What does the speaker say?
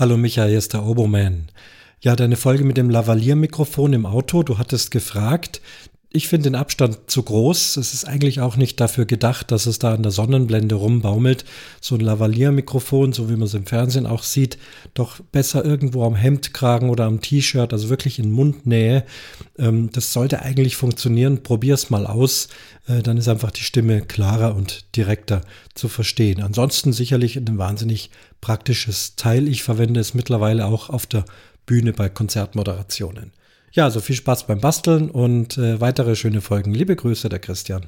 Hallo Michael, hier ist der Oboman. Ja, deine Folge mit dem Lavalier-Mikrofon im Auto, du hattest gefragt. Ich finde den Abstand zu groß. Es ist eigentlich auch nicht dafür gedacht, dass es da an der Sonnenblende rumbaumelt. So ein Lavalier-Mikrofon, so wie man es im Fernsehen auch sieht, doch besser irgendwo am Hemdkragen oder am T-Shirt, also wirklich in Mundnähe. Ähm, das sollte eigentlich funktionieren. Probier es mal aus. Äh, dann ist einfach die Stimme klarer und direkter zu verstehen. Ansonsten sicherlich ein wahnsinnig praktisches Teil. Ich verwende es mittlerweile auch auf der Bühne bei Konzertmoderationen. Ja, also viel Spaß beim Basteln und äh, weitere schöne Folgen. Liebe Grüße, der Christian.